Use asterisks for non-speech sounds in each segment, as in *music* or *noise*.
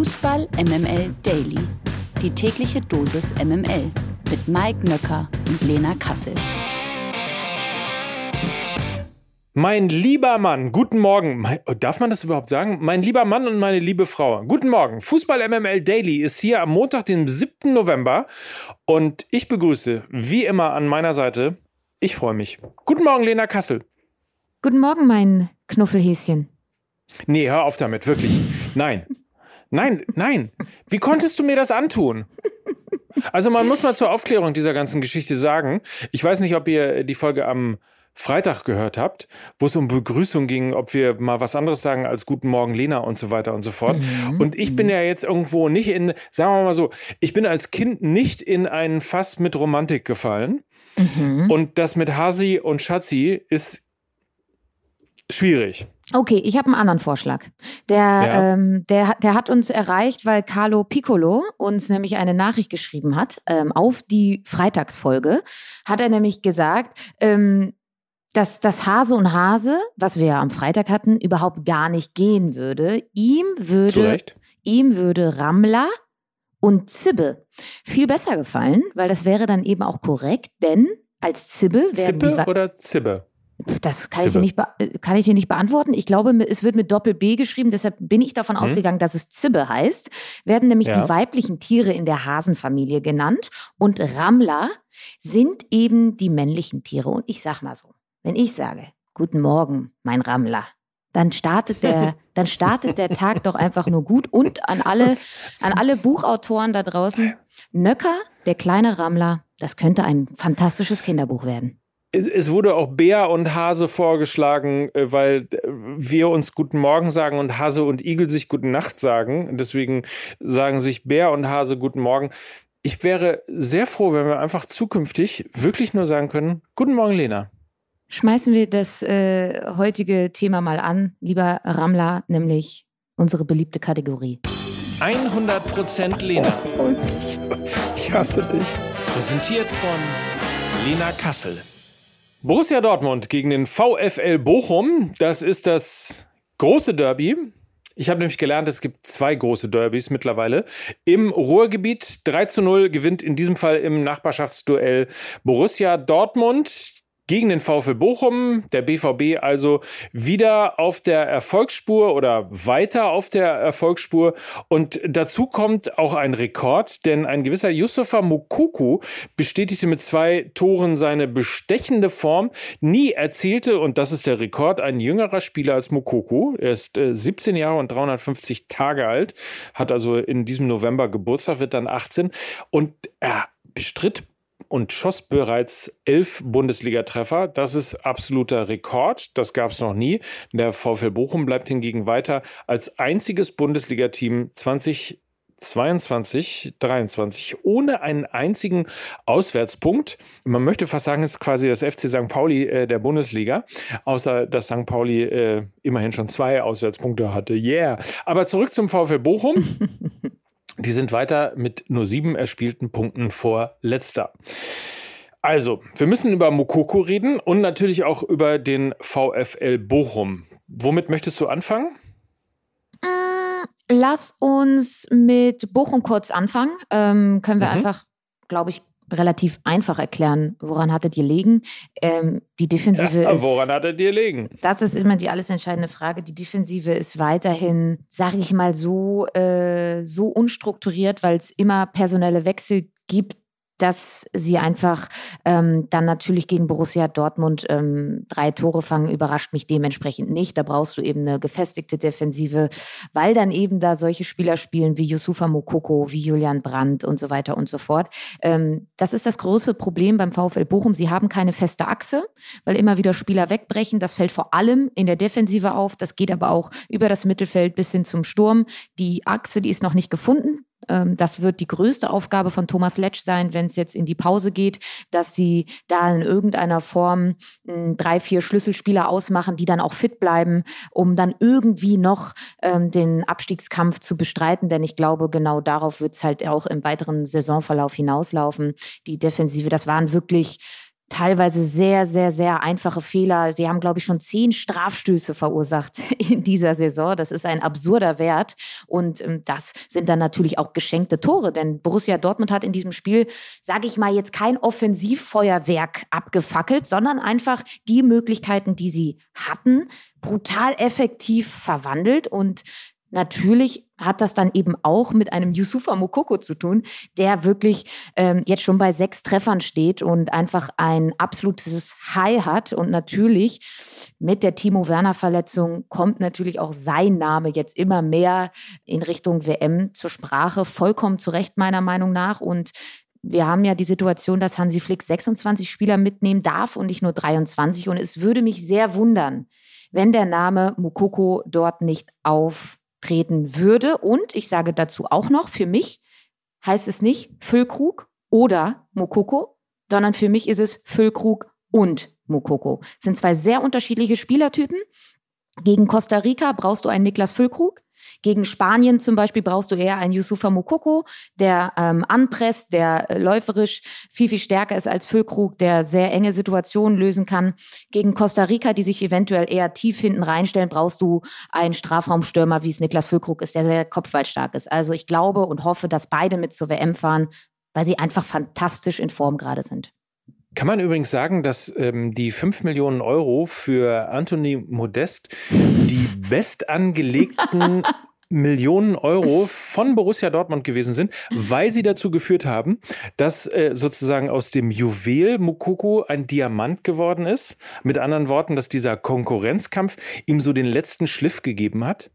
Fußball MML Daily. Die tägliche Dosis MML mit Mike Nöcker und Lena Kassel. Mein lieber Mann, guten Morgen. Darf man das überhaupt sagen? Mein lieber Mann und meine liebe Frau, guten Morgen. Fußball MML Daily ist hier am Montag, den 7. November. Und ich begrüße, wie immer an meiner Seite, ich freue mich. Guten Morgen, Lena Kassel. Guten Morgen, mein Knuffelhäschen. Nee, hör auf damit, wirklich. Nein. Nein, nein. Wie konntest du mir das antun? Also man muss mal zur Aufklärung dieser ganzen Geschichte sagen, ich weiß nicht, ob ihr die Folge am Freitag gehört habt, wo es um Begrüßung ging, ob wir mal was anderes sagen als Guten Morgen Lena und so weiter und so fort. Mhm. Und ich bin ja jetzt irgendwo nicht in, sagen wir mal so, ich bin als Kind nicht in einen Fass mit Romantik gefallen. Mhm. Und das mit Hasi und Schatzi ist schwierig. Okay, ich habe einen anderen Vorschlag. Der, ja. ähm, der, der hat uns erreicht, weil Carlo Piccolo uns nämlich eine Nachricht geschrieben hat ähm, auf die Freitagsfolge. Hat er nämlich gesagt, ähm, dass das Hase und Hase, was wir ja am Freitag hatten, überhaupt gar nicht gehen würde. Ihm würde, ihm würde Ramla und Zibbe viel besser gefallen, weil das wäre dann eben auch korrekt, denn als Zibbe wäre. Zibbe oder Zibbe? Das kann ich, dir nicht kann ich dir nicht beantworten. Ich glaube, es wird mit Doppel-B geschrieben, deshalb bin ich davon hm. ausgegangen, dass es Zibbe heißt. Werden nämlich ja. die weiblichen Tiere in der Hasenfamilie genannt und Rammler sind eben die männlichen Tiere. Und ich sag mal so, wenn ich sage, guten Morgen, mein Rammler, dann startet der, *laughs* dann startet der Tag doch einfach nur gut. Und an alle, an alle Buchautoren da draußen, Nöcker, der kleine Rammler, das könnte ein fantastisches Kinderbuch werden es wurde auch Bär und Hase vorgeschlagen, äh, weil äh, wir uns Guten Morgen sagen und Hase und Igel sich Guten Nacht sagen. Deswegen sagen sich Bär und Hase Guten Morgen. Ich wäre sehr froh, wenn wir einfach zukünftig wirklich nur sagen können, Guten Morgen, Lena. Schmeißen wir das äh, heutige Thema mal an, lieber Ramla, nämlich unsere beliebte Kategorie. 100% Lena. Oh, ich hasse dich. Präsentiert von Lena Kassel. Borussia Dortmund gegen den VfL Bochum. Das ist das große Derby. Ich habe nämlich gelernt, es gibt zwei große Derbys mittlerweile. Im Ruhrgebiet 3 zu 0 gewinnt in diesem Fall im Nachbarschaftsduell Borussia Dortmund gegen den VfL Bochum. Der BVB also wieder auf der Erfolgsspur oder weiter auf der Erfolgsspur. Und dazu kommt auch ein Rekord, denn ein gewisser Yusufa Mukuku bestätigte mit zwei Toren seine bestechende Form. Nie erzielte, und das ist der Rekord, ein jüngerer Spieler als Mukuku. Er ist äh, 17 Jahre und 350 Tage alt, hat also in diesem November Geburtstag, wird dann 18 und er bestritt und schoss bereits elf Bundesligatreffer. Das ist absoluter Rekord. Das gab es noch nie. Der VfL Bochum bleibt hingegen weiter als einziges Bundesligateam 20 22, 23 ohne einen einzigen Auswärtspunkt. Man möchte fast sagen, es ist quasi das FC St. Pauli äh, der Bundesliga, außer dass St. Pauli äh, immerhin schon zwei Auswärtspunkte hatte. Yeah. Aber zurück zum VfL Bochum. *laughs* Die sind weiter mit nur sieben erspielten Punkten vor letzter. Also, wir müssen über Mokoko reden und natürlich auch über den VfL Bochum. Womit möchtest du anfangen? Mm, lass uns mit Bochum kurz anfangen. Ähm, können wir mhm. einfach, glaube ich, relativ einfach erklären, woran hattet ihr liegen. Ähm, die Defensive ja, ist. Woran hattet ihr liegen? Das ist immer die alles entscheidende Frage. Die Defensive ist weiterhin, sage ich mal, so, äh, so unstrukturiert, weil es immer personelle Wechsel gibt, dass sie einfach ähm, dann natürlich gegen Borussia Dortmund ähm, drei Tore fangen, überrascht mich dementsprechend nicht. Da brauchst du eben eine gefestigte Defensive, weil dann eben da solche Spieler spielen wie Yusufa Mokoko, wie Julian Brandt und so weiter und so fort. Ähm, das ist das große Problem beim VfL Bochum. Sie haben keine feste Achse, weil immer wieder Spieler wegbrechen. Das fällt vor allem in der Defensive auf. Das geht aber auch über das Mittelfeld bis hin zum Sturm. Die Achse, die ist noch nicht gefunden. Ähm, das wird die größte Aufgabe von Thomas Letsch sein, wenn es jetzt in die Pause geht, dass sie da in irgendeiner Form hm, drei, vier Schlüsselspieler ausmachen, die dann auch fit bleiben, um dann irgendwie noch ähm, den Abstiegskampf zu bestreiten. Denn ich glaube, genau darauf wird es halt auch im weiteren Saisonverlauf hinauslaufen. Die Defensive, das waren wirklich teilweise sehr, sehr, sehr einfache Fehler. Sie haben, glaube ich, schon zehn Strafstöße verursacht *laughs* in dieser Saison. Das ist ein absurder Wert. Und ähm, das sind dann natürlich auch geschenkte Tore. Denn Borussia Dortmund hat in diesem Spiel, sage ich mal, jetzt kein Offensivfeuerwerk abgefackelt, sondern einfach die Möglichkeiten, die sie hatten, brutal effektiv verwandelt. Und Natürlich hat das dann eben auch mit einem Yusufa Mokoko zu tun, der wirklich ähm, jetzt schon bei sechs Treffern steht und einfach ein absolutes High hat. Und natürlich mit der Timo Werner-Verletzung kommt natürlich auch sein Name jetzt immer mehr in Richtung WM zur Sprache. Vollkommen zu Recht meiner Meinung nach. Und wir haben ja die Situation, dass Hansi Flick 26 Spieler mitnehmen darf und nicht nur 23. Und es würde mich sehr wundern, wenn der Name Mukoko dort nicht auf treten würde. Und ich sage dazu auch noch, für mich heißt es nicht Füllkrug oder Mokoko, sondern für mich ist es Füllkrug und Mokoko. Sind zwei sehr unterschiedliche Spielertypen. Gegen Costa Rica brauchst du einen Niklas Füllkrug. Gegen Spanien zum Beispiel brauchst du eher einen Yusufa Mokoko, der ähm, anpresst, der äh, läuferisch viel, viel stärker ist als Füllkrug, der sehr enge Situationen lösen kann. Gegen Costa Rica, die sich eventuell eher tief hinten reinstellen, brauchst du einen Strafraumstürmer, wie es Niklas Füllkrug ist, der sehr kopfballstark ist. Also ich glaube und hoffe, dass beide mit zur WM fahren, weil sie einfach fantastisch in Form gerade sind. Kann man übrigens sagen, dass ähm, die 5 Millionen Euro für Anthony Modest die bestangelegten *laughs* Millionen Euro von Borussia Dortmund gewesen sind, weil sie dazu geführt haben, dass äh, sozusagen aus dem Juwel Mukoko ein Diamant geworden ist. Mit anderen Worten, dass dieser Konkurrenzkampf ihm so den letzten Schliff gegeben hat.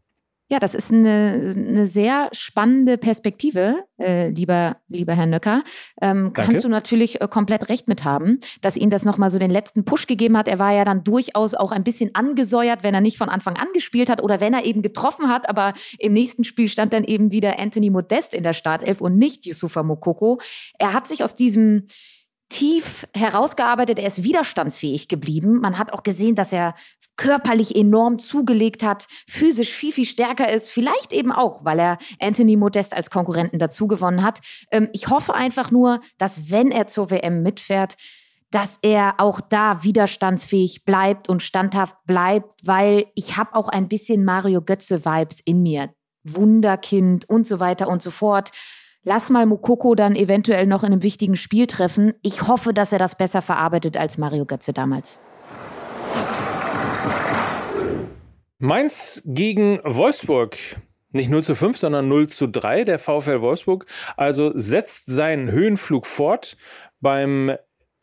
Ja, das ist eine, eine sehr spannende Perspektive, äh, lieber, lieber Herr Nöcker. Ähm, kannst du natürlich äh, komplett recht mit haben, dass Ihnen das nochmal so den letzten Push gegeben hat. Er war ja dann durchaus auch ein bisschen angesäuert, wenn er nicht von Anfang an gespielt hat oder wenn er eben getroffen hat. Aber im nächsten Spiel stand dann eben wieder Anthony Modest in der Startelf und nicht Yusufa Mokoko. Er hat sich aus diesem tief herausgearbeitet. Er ist widerstandsfähig geblieben. Man hat auch gesehen, dass er körperlich enorm zugelegt hat, physisch viel, viel stärker ist. Vielleicht eben auch, weil er Anthony Modest als Konkurrenten dazugewonnen hat. Ähm, ich hoffe einfach nur, dass wenn er zur WM mitfährt, dass er auch da widerstandsfähig bleibt und standhaft bleibt, weil ich habe auch ein bisschen Mario Götze-Vibes in mir. Wunderkind und so weiter und so fort. Lass mal Mukoko dann eventuell noch in einem wichtigen Spiel treffen. Ich hoffe, dass er das besser verarbeitet als Mario Götze damals. Mainz gegen Wolfsburg. Nicht 0 zu 5, sondern 0 zu 3. Der VfL Wolfsburg also setzt seinen Höhenflug fort. Beim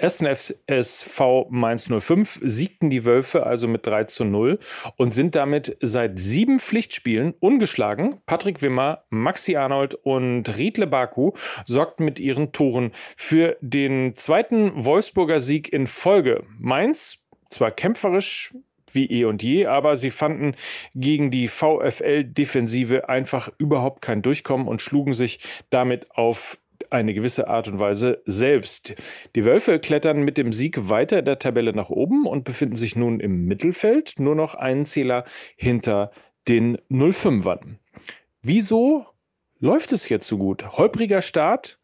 ersten FSV Mainz 05 siegten die Wölfe also mit 3 zu 0 und sind damit seit sieben Pflichtspielen ungeschlagen. Patrick Wimmer, Maxi Arnold und Riedle Baku sorgten mit ihren Toren für den zweiten Wolfsburger Sieg in Folge. Mainz zwar kämpferisch wie eh und je, aber sie fanden gegen die VfL-Defensive einfach überhaupt kein Durchkommen und schlugen sich damit auf eine gewisse Art und Weise selbst. Die Wölfe klettern mit dem Sieg weiter in der Tabelle nach oben und befinden sich nun im Mittelfeld, nur noch einen Zähler hinter den 05ern. Wieso läuft es jetzt so gut? Holpriger Start,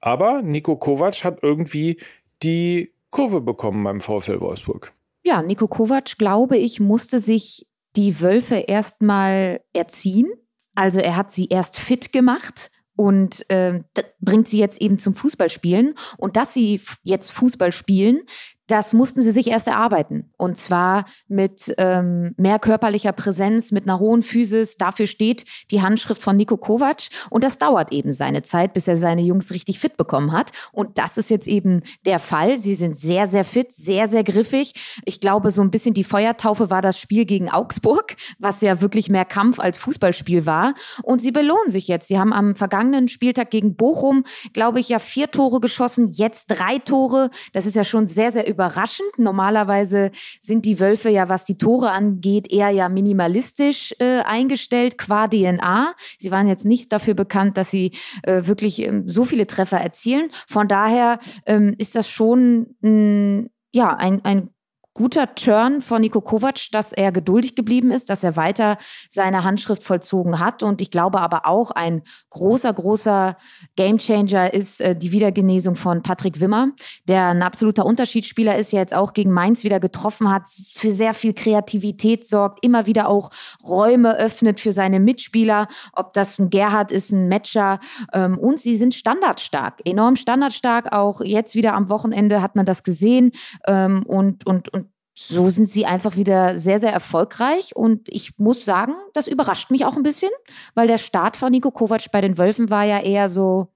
aber Nico Kovac hat irgendwie die Kurve bekommen beim VfL Wolfsburg. Ja, Nico Kovac, glaube ich, musste sich die Wölfe erstmal erziehen. Also er hat sie erst fit gemacht und äh, bringt sie jetzt eben zum Fußballspielen. Und dass sie jetzt Fußball spielen, das mussten sie sich erst erarbeiten. Und zwar mit ähm, mehr körperlicher Präsenz, mit einer hohen Physis. Dafür steht die Handschrift von Nico Kovac. Und das dauert eben seine Zeit, bis er seine Jungs richtig fit bekommen hat. Und das ist jetzt eben der Fall. Sie sind sehr, sehr fit, sehr, sehr griffig. Ich glaube, so ein bisschen die Feuertaufe war das Spiel gegen Augsburg, was ja wirklich mehr Kampf als Fußballspiel war. Und sie belohnen sich jetzt. Sie haben am vergangenen Spieltag gegen Bochum, glaube ich, ja vier Tore geschossen, jetzt drei Tore. Das ist ja schon sehr, sehr überraschend. Normalerweise sind die Wölfe ja, was die Tore angeht, eher ja minimalistisch äh, eingestellt qua DNA. Sie waren jetzt nicht dafür bekannt, dass sie äh, wirklich ähm, so viele Treffer erzielen. Von daher ähm, ist das schon mh, ja ein, ein guter Turn von Nico Kovac, dass er geduldig geblieben ist, dass er weiter seine Handschrift vollzogen hat. Und ich glaube aber auch ein großer, großer Gamechanger ist äh, die Wiedergenesung von Patrick Wimmer, der ein absoluter Unterschiedsspieler ist, jetzt auch gegen Mainz wieder getroffen hat, für sehr viel Kreativität sorgt, immer wieder auch Räume öffnet für seine Mitspieler, ob das ein Gerhard ist, ein Matcher. Ähm, und sie sind standardstark, enorm standardstark. Auch jetzt wieder am Wochenende hat man das gesehen. Ähm, und, und, und so sind sie einfach wieder sehr, sehr erfolgreich. Und ich muss sagen, das überrascht mich auch ein bisschen, weil der Start von Nico Kovac bei den Wölfen war ja eher so,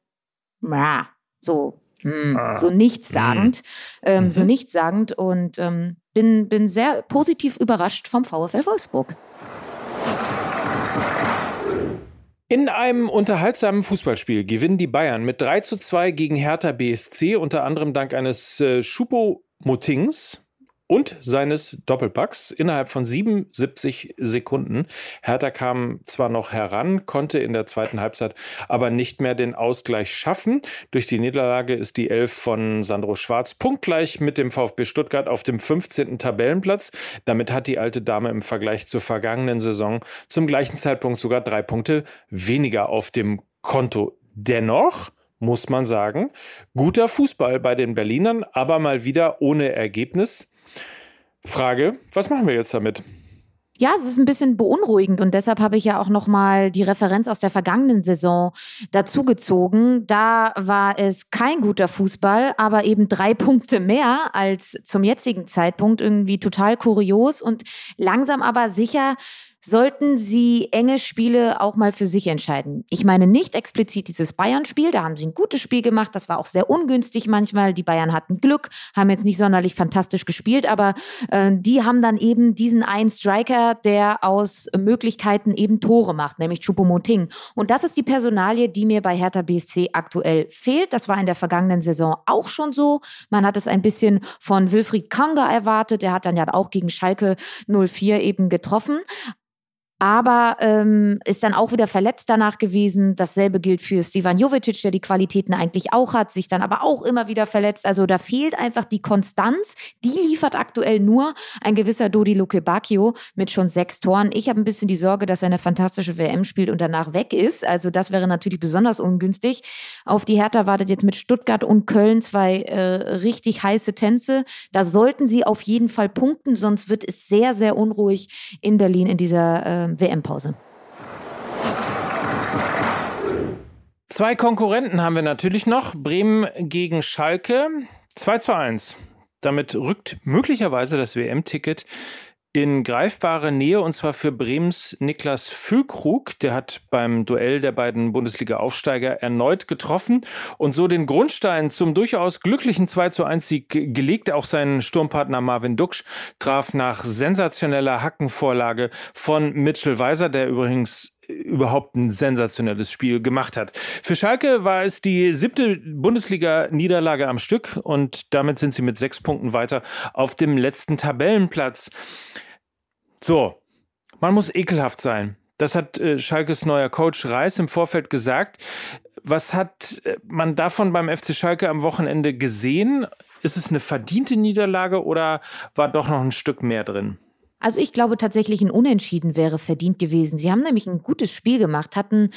so, hm, ah. so nichtssagend. Ähm, mhm. So nichtssagend. Und ähm, bin, bin sehr positiv überrascht vom VfL Wolfsburg. In einem unterhaltsamen Fußballspiel gewinnen die Bayern mit 3 zu 2 gegen Hertha BSC, unter anderem dank eines äh, Schupo-Motings und seines Doppelpacks innerhalb von 77 Sekunden. Hertha kam zwar noch heran, konnte in der zweiten Halbzeit aber nicht mehr den Ausgleich schaffen. Durch die Niederlage ist die Elf von Sandro Schwarz punktgleich mit dem VfB Stuttgart auf dem 15. Tabellenplatz. Damit hat die alte Dame im Vergleich zur vergangenen Saison zum gleichen Zeitpunkt sogar drei Punkte weniger auf dem Konto. Dennoch muss man sagen, guter Fußball bei den Berlinern, aber mal wieder ohne Ergebnis. Frage, was machen wir jetzt damit? Ja, es ist ein bisschen beunruhigend und deshalb habe ich ja auch noch mal die Referenz aus der vergangenen Saison dazugezogen. Da war es kein guter Fußball, aber eben drei *laughs* Punkte mehr als zum jetzigen Zeitpunkt. Irgendwie total kurios und langsam aber sicher sollten sie enge Spiele auch mal für sich entscheiden. Ich meine nicht explizit dieses Bayern-Spiel, da haben sie ein gutes Spiel gemacht, das war auch sehr ungünstig manchmal. Die Bayern hatten Glück, haben jetzt nicht sonderlich fantastisch gespielt, aber äh, die haben dann eben diesen einen Striker, der aus Möglichkeiten eben Tore macht, nämlich Choupo-Moting. Und das ist die Personalie, die mir bei Hertha BSC aktuell fehlt. Das war in der vergangenen Saison auch schon so. Man hat es ein bisschen von Wilfried Kanga erwartet, der hat dann ja auch gegen Schalke 04 eben getroffen aber ähm, ist dann auch wieder verletzt danach gewesen. Dasselbe gilt für Stivan Jovicic, der die Qualitäten eigentlich auch hat, sich dann aber auch immer wieder verletzt. Also da fehlt einfach die Konstanz. Die liefert aktuell nur ein gewisser Dodi Luke Bacchio mit schon sechs Toren. Ich habe ein bisschen die Sorge, dass er eine fantastische WM spielt und danach weg ist. Also das wäre natürlich besonders ungünstig. Auf die Hertha wartet jetzt mit Stuttgart und Köln zwei äh, richtig heiße Tänze. Da sollten sie auf jeden Fall punkten, sonst wird es sehr, sehr unruhig in Berlin in dieser äh, WM-Pause. Zwei Konkurrenten haben wir natürlich noch. Bremen gegen Schalke. 2 zu 1. Damit rückt möglicherweise das WM-Ticket in greifbare Nähe und zwar für Bremens Niklas Füllkrug. Der hat beim Duell der beiden Bundesliga-Aufsteiger erneut getroffen und so den Grundstein zum durchaus glücklichen 2 zu 1 Sieg gelegt. Auch sein Sturmpartner Marvin Duksch traf nach sensationeller Hackenvorlage von Mitchell Weiser, der übrigens überhaupt ein sensationelles Spiel gemacht hat. Für Schalke war es die siebte Bundesliga-Niederlage am Stück und damit sind sie mit sechs Punkten weiter auf dem letzten Tabellenplatz. So, man muss ekelhaft sein. Das hat äh, Schalkes neuer Coach Reis im Vorfeld gesagt. Was hat äh, man davon beim FC Schalke am Wochenende gesehen? Ist es eine verdiente Niederlage oder war doch noch ein Stück mehr drin? Also ich glaube tatsächlich, ein Unentschieden wäre verdient gewesen. Sie haben nämlich ein gutes Spiel gemacht, hatten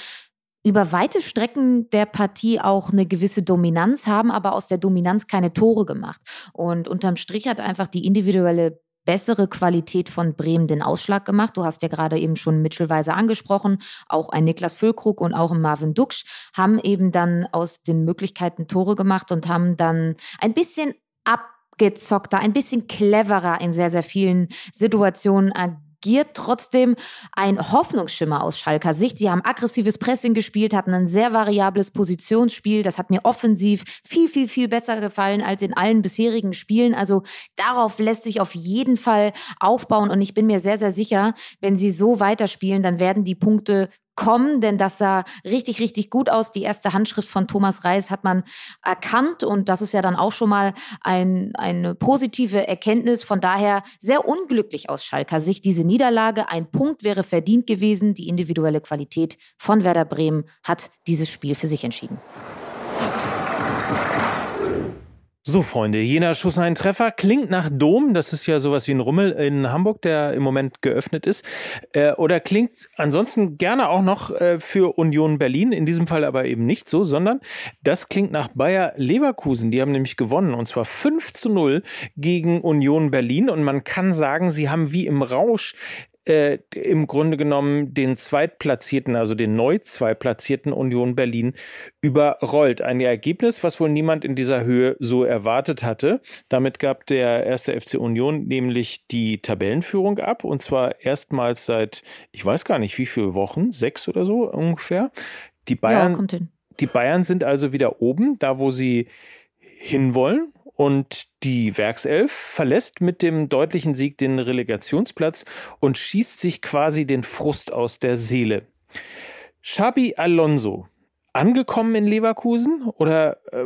über weite Strecken der Partie auch eine gewisse Dominanz, haben aber aus der Dominanz keine Tore gemacht. Und unterm Strich hat einfach die individuelle bessere Qualität von Bremen den Ausschlag gemacht. Du hast ja gerade eben schon Mitchellweise angesprochen. Auch ein Niklas Füllkrug und auch ein Marvin Duksch haben eben dann aus den Möglichkeiten Tore gemacht und haben dann ein bisschen ab abgezockter, ein bisschen cleverer in sehr, sehr vielen Situationen agiert trotzdem ein Hoffnungsschimmer aus Schalker Sicht. Sie haben aggressives Pressing gespielt, hatten ein sehr variables Positionsspiel. Das hat mir offensiv viel, viel, viel besser gefallen als in allen bisherigen Spielen. Also darauf lässt sich auf jeden Fall aufbauen. Und ich bin mir sehr, sehr sicher, wenn sie so weiterspielen, dann werden die Punkte kommen, denn das sah richtig, richtig gut aus. Die erste Handschrift von Thomas Reis hat man erkannt und das ist ja dann auch schon mal ein, eine positive Erkenntnis. Von daher sehr unglücklich aus Schalker Sicht diese Niederlage. Ein Punkt wäre verdient gewesen. Die individuelle Qualität von Werder Bremen hat dieses Spiel für sich entschieden. So, Freunde, jener Schuss einen Treffer klingt nach Dom. Das ist ja sowas wie ein Rummel in Hamburg, der im Moment geöffnet ist. Äh, oder klingt ansonsten gerne auch noch äh, für Union Berlin. In diesem Fall aber eben nicht so, sondern das klingt nach Bayer Leverkusen. Die haben nämlich gewonnen und zwar 5 zu 0 gegen Union Berlin. Und man kann sagen, sie haben wie im Rausch äh, im Grunde genommen den Zweitplatzierten, also den neu Zweitplatzierten Union Berlin überrollt. Ein Ergebnis, was wohl niemand in dieser Höhe so erwartet hatte. Damit gab der erste FC Union nämlich die Tabellenführung ab und zwar erstmals seit, ich weiß gar nicht wie viele Wochen, sechs oder so ungefähr. Die Bayern, ja, die Bayern sind also wieder oben, da wo sie hinwollen und die Werkself verlässt mit dem deutlichen Sieg den Relegationsplatz und schießt sich quasi den Frust aus der Seele. Xabi Alonso, angekommen in Leverkusen? Oder äh,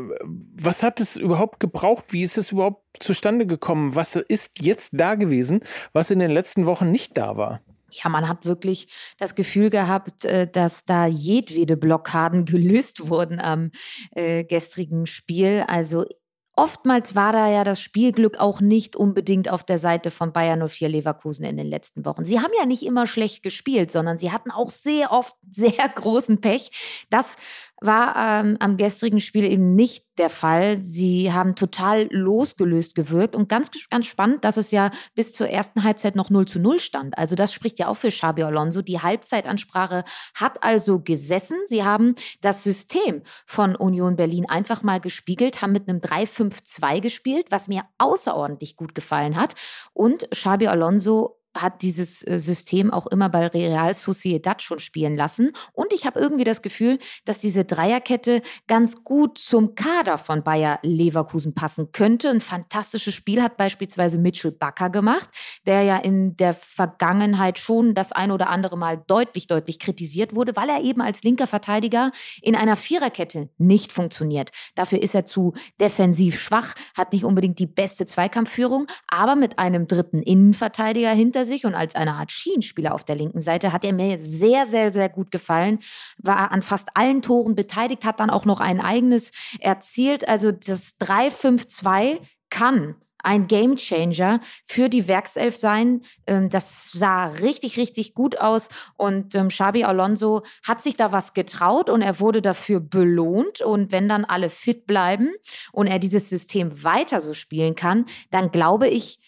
was hat es überhaupt gebraucht? Wie ist es überhaupt zustande gekommen? Was ist jetzt da gewesen, was in den letzten Wochen nicht da war? ja, man hat wirklich das Gefühl gehabt, äh, dass da jedwede Blockaden gelöst wurden am äh, gestrigen Spiel. Also Oftmals war da ja das Spielglück auch nicht unbedingt auf der Seite von Bayern 04 Leverkusen in den letzten Wochen. Sie haben ja nicht immer schlecht gespielt, sondern sie hatten auch sehr oft *laughs* sehr großen Pech. Das war ähm, am gestrigen Spiel eben nicht der Fall. Sie haben total losgelöst gewirkt und ganz, ganz spannend, dass es ja bis zur ersten Halbzeit noch 0 zu 0 stand. Also das spricht ja auch für Xabi Alonso. Die Halbzeitansprache hat also gesessen. Sie haben das System von Union Berlin einfach mal gespiegelt, haben mit einem 3-5-2 gespielt, was mir außerordentlich gut gefallen hat. Und Xabi Alonso hat dieses äh, System auch immer bei Real Sociedad schon spielen lassen. Und ich habe irgendwie das Gefühl, dass diese Dreierkette ganz gut zum Kader von Bayer Leverkusen passen könnte. Ein fantastisches Spiel hat beispielsweise Mitchell Bakker gemacht, der ja in der Vergangenheit schon das ein oder andere Mal deutlich, deutlich kritisiert wurde, weil er eben als linker Verteidiger in einer Viererkette nicht funktioniert. Dafür ist er zu defensiv schwach, hat nicht unbedingt die beste Zweikampfführung, aber mit einem dritten Innenverteidiger hinter sich und als eine Art Schienenspieler auf der linken Seite hat er mir sehr, sehr, sehr gut gefallen. War an fast allen Toren beteiligt, hat dann auch noch ein eigenes erzielt. Also das 3-5-2 kann ein Gamechanger für die Werkself sein. Ähm, das sah richtig, richtig gut aus. Und ähm, Xabi Alonso hat sich da was getraut und er wurde dafür belohnt. Und wenn dann alle fit bleiben und er dieses System weiter so spielen kann, dann glaube ich,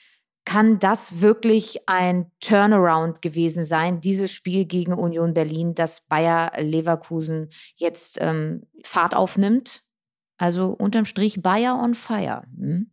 kann das wirklich ein Turnaround gewesen sein, dieses Spiel gegen Union Berlin, dass Bayer Leverkusen jetzt ähm, Fahrt aufnimmt also unterm Strich Bayer on Fire. Hm?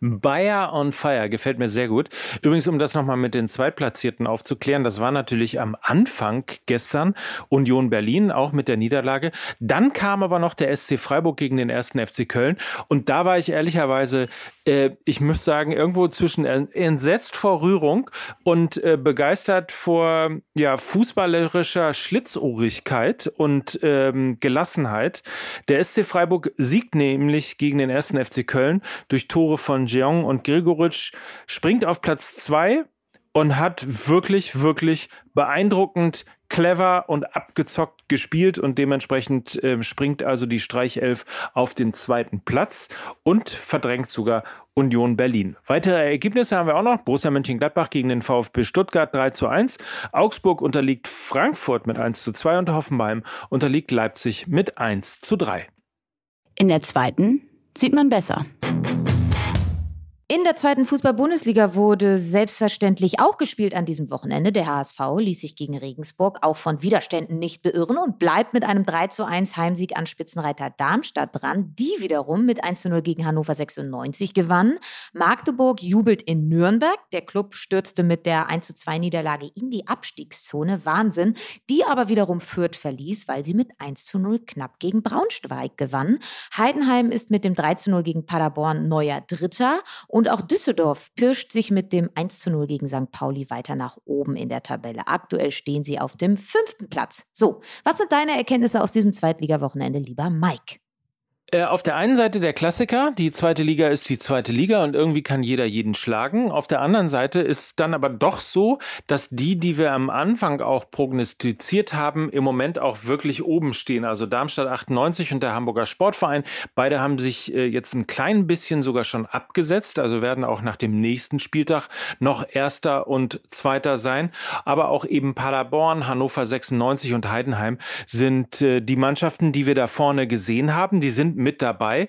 *laughs* Bayer on Fire gefällt mir sehr gut. Übrigens, um das nochmal mit den Zweitplatzierten aufzuklären, das war natürlich am Anfang gestern Union Berlin, auch mit der Niederlage. Dann kam aber noch der SC Freiburg gegen den ersten FC Köln. Und da war ich ehrlicherweise, ich muss sagen, irgendwo zwischen entsetzt vor Rührung und äh, begeistert vor ja, fußballerischer Schlitzohrigkeit und ähm, Gelassenheit. Der SC Freiburg siegt nämlich gegen den ersten FC Köln durch Tore von Jeong und Gregoritsch, springt auf Platz zwei und hat wirklich, wirklich beeindruckend clever und abgezockt gespielt und dementsprechend äh, springt also die Streichelf auf den zweiten Platz und verdrängt sogar Union Berlin. Weitere Ergebnisse haben wir auch noch. Borussia Mönchengladbach gegen den VfB Stuttgart 3 zu 1. Augsburg unterliegt Frankfurt mit 1 zu 2 und Hoffenheim unterliegt Leipzig mit 1 zu 3. In der zweiten sieht man besser. In der zweiten Fußball-Bundesliga wurde selbstverständlich auch gespielt an diesem Wochenende. Der HSV ließ sich gegen Regensburg auch von Widerständen nicht beirren und bleibt mit einem 3 zu 1 Heimsieg an Spitzenreiter Darmstadt dran, die wiederum mit 1 zu 0 gegen Hannover 96 gewannen. Magdeburg jubelt in Nürnberg. Der Club stürzte mit der 1 zu 2 Niederlage in die Abstiegszone. Wahnsinn. Die aber wiederum Fürth verließ, weil sie mit 1 zu 0 knapp gegen Braunschweig gewann. Heidenheim ist mit dem 3 zu 0 gegen Paderborn neuer Dritter. Auch Düsseldorf pirscht sich mit dem 1 zu 0 gegen St. Pauli weiter nach oben in der Tabelle. Aktuell stehen sie auf dem fünften Platz. So, was sind deine Erkenntnisse aus diesem Zweitliga-Wochenende, lieber Mike? Äh, auf der einen Seite der Klassiker, die zweite Liga ist die zweite Liga und irgendwie kann jeder jeden schlagen. Auf der anderen Seite ist dann aber doch so, dass die, die wir am Anfang auch prognostiziert haben, im Moment auch wirklich oben stehen. Also Darmstadt 98 und der Hamburger Sportverein. Beide haben sich äh, jetzt ein klein bisschen sogar schon abgesetzt, also werden auch nach dem nächsten Spieltag noch Erster und Zweiter sein. Aber auch eben Paderborn, Hannover 96 und Heidenheim sind äh, die Mannschaften, die wir da vorne gesehen haben. Die sind mit dabei.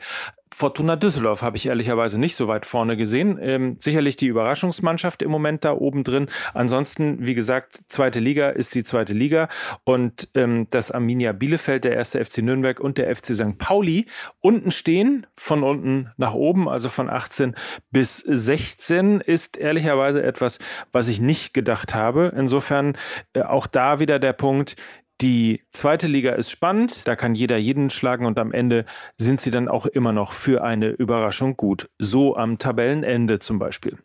Fortuna Düsseldorf habe ich ehrlicherweise nicht so weit vorne gesehen. Ähm, sicherlich die Überraschungsmannschaft im Moment da oben drin. Ansonsten, wie gesagt, zweite Liga ist die zweite Liga und ähm, das Arminia Bielefeld, der erste FC Nürnberg und der FC St. Pauli unten stehen, von unten nach oben, also von 18 bis 16, ist ehrlicherweise etwas, was ich nicht gedacht habe. Insofern äh, auch da wieder der Punkt, die zweite Liga ist spannend, da kann jeder jeden schlagen und am Ende sind sie dann auch immer noch für eine Überraschung gut. So am Tabellenende zum Beispiel.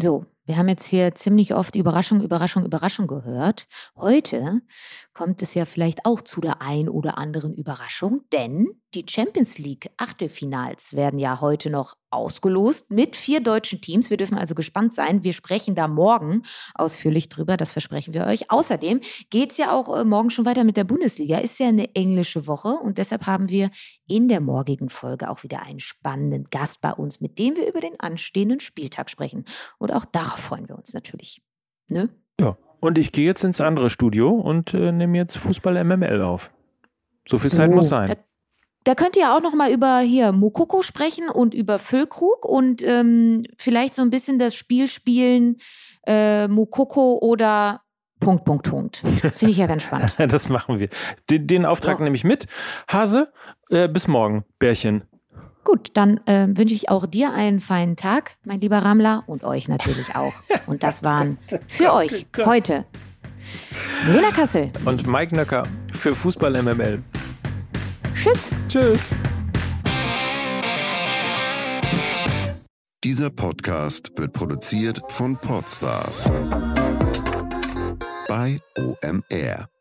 So, wir haben jetzt hier ziemlich oft Überraschung, Überraschung, Überraschung gehört. Heute kommt es ja vielleicht auch zu der ein oder anderen Überraschung, denn die Champions League Achtelfinals werden ja heute noch ausgelost mit vier deutschen Teams. Wir dürfen also gespannt sein. Wir sprechen da morgen ausführlich drüber, das versprechen wir euch. Außerdem geht es ja auch äh, morgen schon weiter mit der Bundesliga. Ist ja eine englische Woche und deshalb haben wir in der morgigen Folge auch wieder einen spannenden Gast bei uns, mit dem wir über den anstehenden Spieltag sprechen. Und auch darauf freuen wir uns natürlich. Ne? Ja, und ich gehe jetzt ins andere Studio und äh, nehme jetzt Fußball MML auf. So viel so, Zeit muss sein. Da, da könnt ihr auch noch mal über hier Mokoko sprechen und über Füllkrug und ähm, vielleicht so ein bisschen das Spiel spielen äh, Mokoko oder Punkt, Punkt, Punkt. Finde ich ja ganz spannend. *laughs* das machen wir. Den, den Auftrag so. nehme ich mit. Hase, äh, bis morgen, Bärchen. Gut, dann äh, wünsche ich auch dir einen feinen Tag, mein lieber Rammler, und euch natürlich auch. Und das waren für euch heute Lena Kassel und Mike Nöcker für Fußball MML. Tschüss. Tschüss. Dieser Podcast wird produziert von Podstars bei OMR.